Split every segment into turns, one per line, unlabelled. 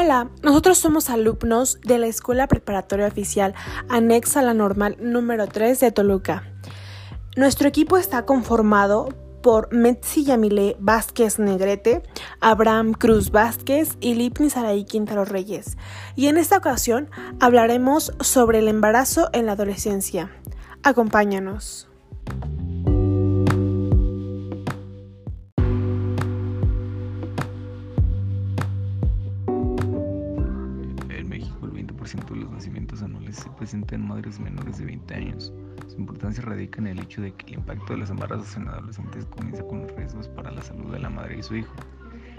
Hola, nosotros somos alumnos de la Escuela Preparatoria Oficial anexa a la normal número 3 de Toluca. Nuestro equipo está conformado por Metzi Yamile Vázquez Negrete, Abraham Cruz Vázquez y Lipni Saraí Quintero Reyes. Y en esta ocasión hablaremos sobre el embarazo en la adolescencia. Acompáñanos.
Presentan en madres menores de 20 años. Su importancia radica en el hecho de que el impacto de los embarazos en adolescentes comienza con los riesgos para la salud de la madre y su hijo.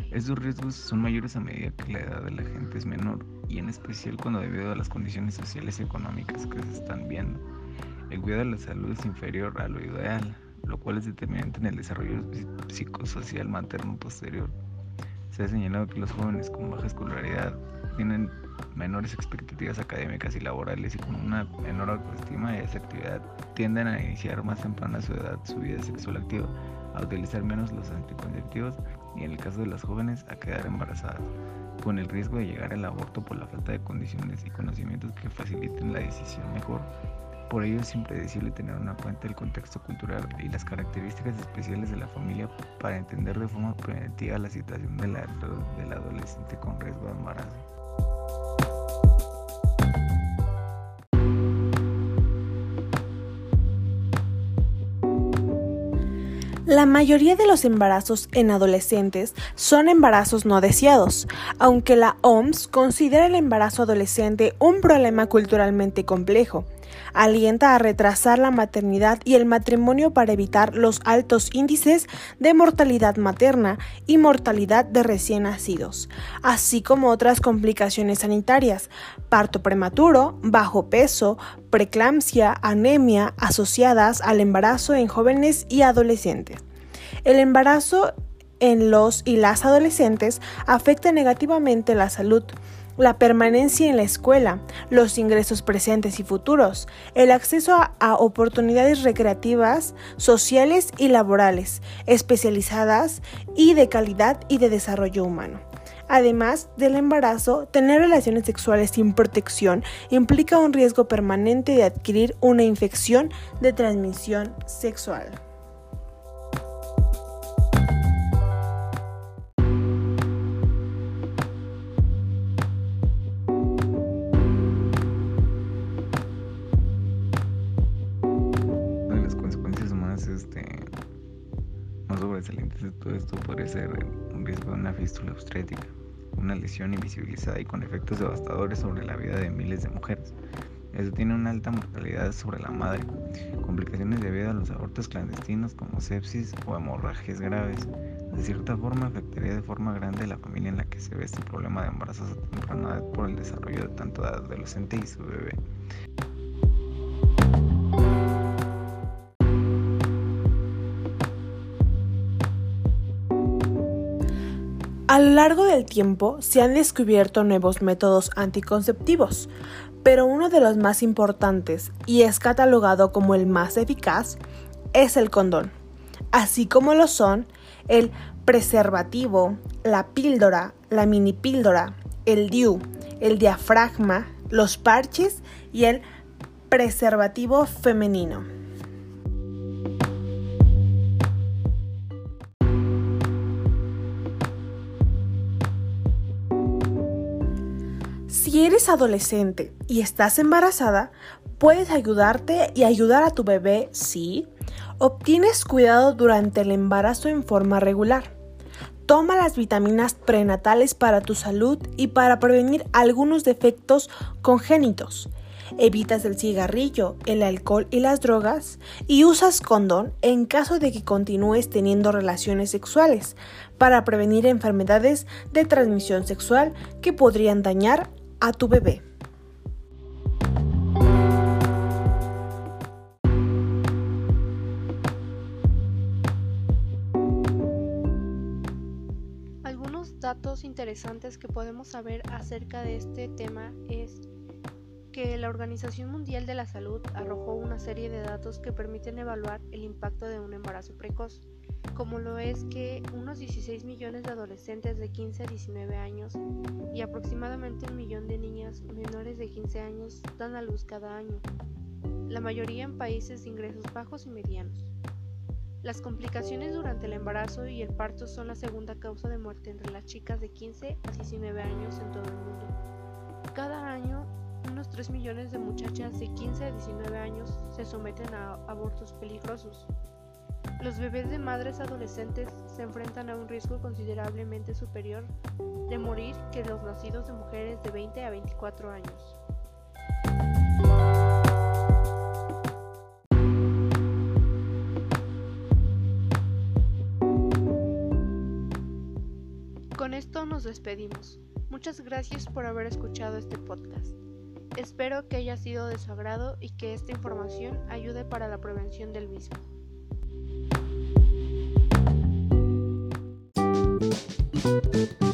Estos riesgos son mayores a medida que la edad de la gente es menor y en especial cuando debido a las condiciones sociales y económicas que se están viendo. El cuidado de la salud es inferior a lo ideal, lo cual es determinante en el desarrollo psicosocial materno posterior. Se ha señalado que los jóvenes con baja escolaridad tienen menores expectativas académicas y laborales y con una menor autoestima y actividad tienden a iniciar más temprana su edad su vida sexual activa, a utilizar menos los anticonceptivos y en el caso de las jóvenes a quedar embarazadas, con el riesgo de llegar al aborto por la falta de condiciones y conocimientos que faciliten la decisión mejor. Por ello es impredecible tener una cuenta del contexto cultural y las características especiales de la familia para entender de forma preventiva la situación de la, del adolescente con riesgo de embarazo.
La mayoría de los embarazos en adolescentes son embarazos no deseados, aunque la OMS considera el embarazo adolescente un problema culturalmente complejo. Alienta a retrasar la maternidad y el matrimonio para evitar los altos índices de mortalidad materna y mortalidad de recién nacidos, así como otras complicaciones sanitarias, parto prematuro, bajo peso, preeclampsia, anemia asociadas al embarazo en jóvenes y adolescentes. El embarazo en los y las adolescentes afecta negativamente la salud, la permanencia en la escuela, los ingresos presentes y futuros, el acceso a, oportunidades recreativas, sociales y laborales, especializadas y de calidad y de desarrollo humano. Además del embarazo, tener relaciones sexuales sin protección implica un riesgo permanente de adquirir una infección de transmisión sexual.
Todo esto puede ser un riesgo de una fístula obstétrica, una lesión invisibilizada y con efectos devastadores sobre la vida de miles de mujeres. Eso tiene una alta mortalidad sobre la madre, complicaciones debido a los abortos clandestinos como sepsis o hemorragias graves. De cierta forma afectaría de forma grande la familia en la que se ve este problema de embarazo a temprana edad por el desarrollo de tanto de adolescente y su bebé.
A lo largo del tiempo se han descubierto nuevos métodos anticonceptivos, pero uno de los más importantes y es catalogado como el más eficaz es el condón, así como lo son el preservativo, la píldora, la mini píldora, el DIU, el diafragma, los parches y el preservativo femenino. Si eres adolescente y estás embarazada, puedes ayudarte y ayudar a tu bebé si obtienes cuidado durante el embarazo en forma regular. Toma las vitaminas prenatales para tu salud y para prevenir algunos defectos congénitos. Evitas el cigarrillo, el alcohol y las drogas y usas condón en caso de que continúes teniendo relaciones sexuales para prevenir enfermedades de transmisión sexual que podrían dañar a tu bebé.
Algunos datos interesantes que podemos saber acerca de este tema es que la Organización Mundial de la Salud arrojó una serie de datos que permiten evaluar el impacto de un embarazo precoz. Como lo es que unos 16 millones de adolescentes de 15 a 19 años y aproximadamente un millón de niñas menores de 15 años dan a luz cada año, la mayoría en países de ingresos bajos y medianos. Las complicaciones durante el embarazo y el parto son la segunda causa de muerte entre las chicas de 15 a 19 años en todo el mundo. Cada año, unos 3 millones de muchachas de 15 a 19 años se someten a abortos peligrosos. Los bebés de madres adolescentes se enfrentan a un riesgo considerablemente superior de morir que los nacidos de mujeres de 20 a 24 años. Con esto nos despedimos. Muchas gracias por haber escuchado este podcast. Espero que haya sido de su agrado y que esta información ayude para la prevención del mismo. Música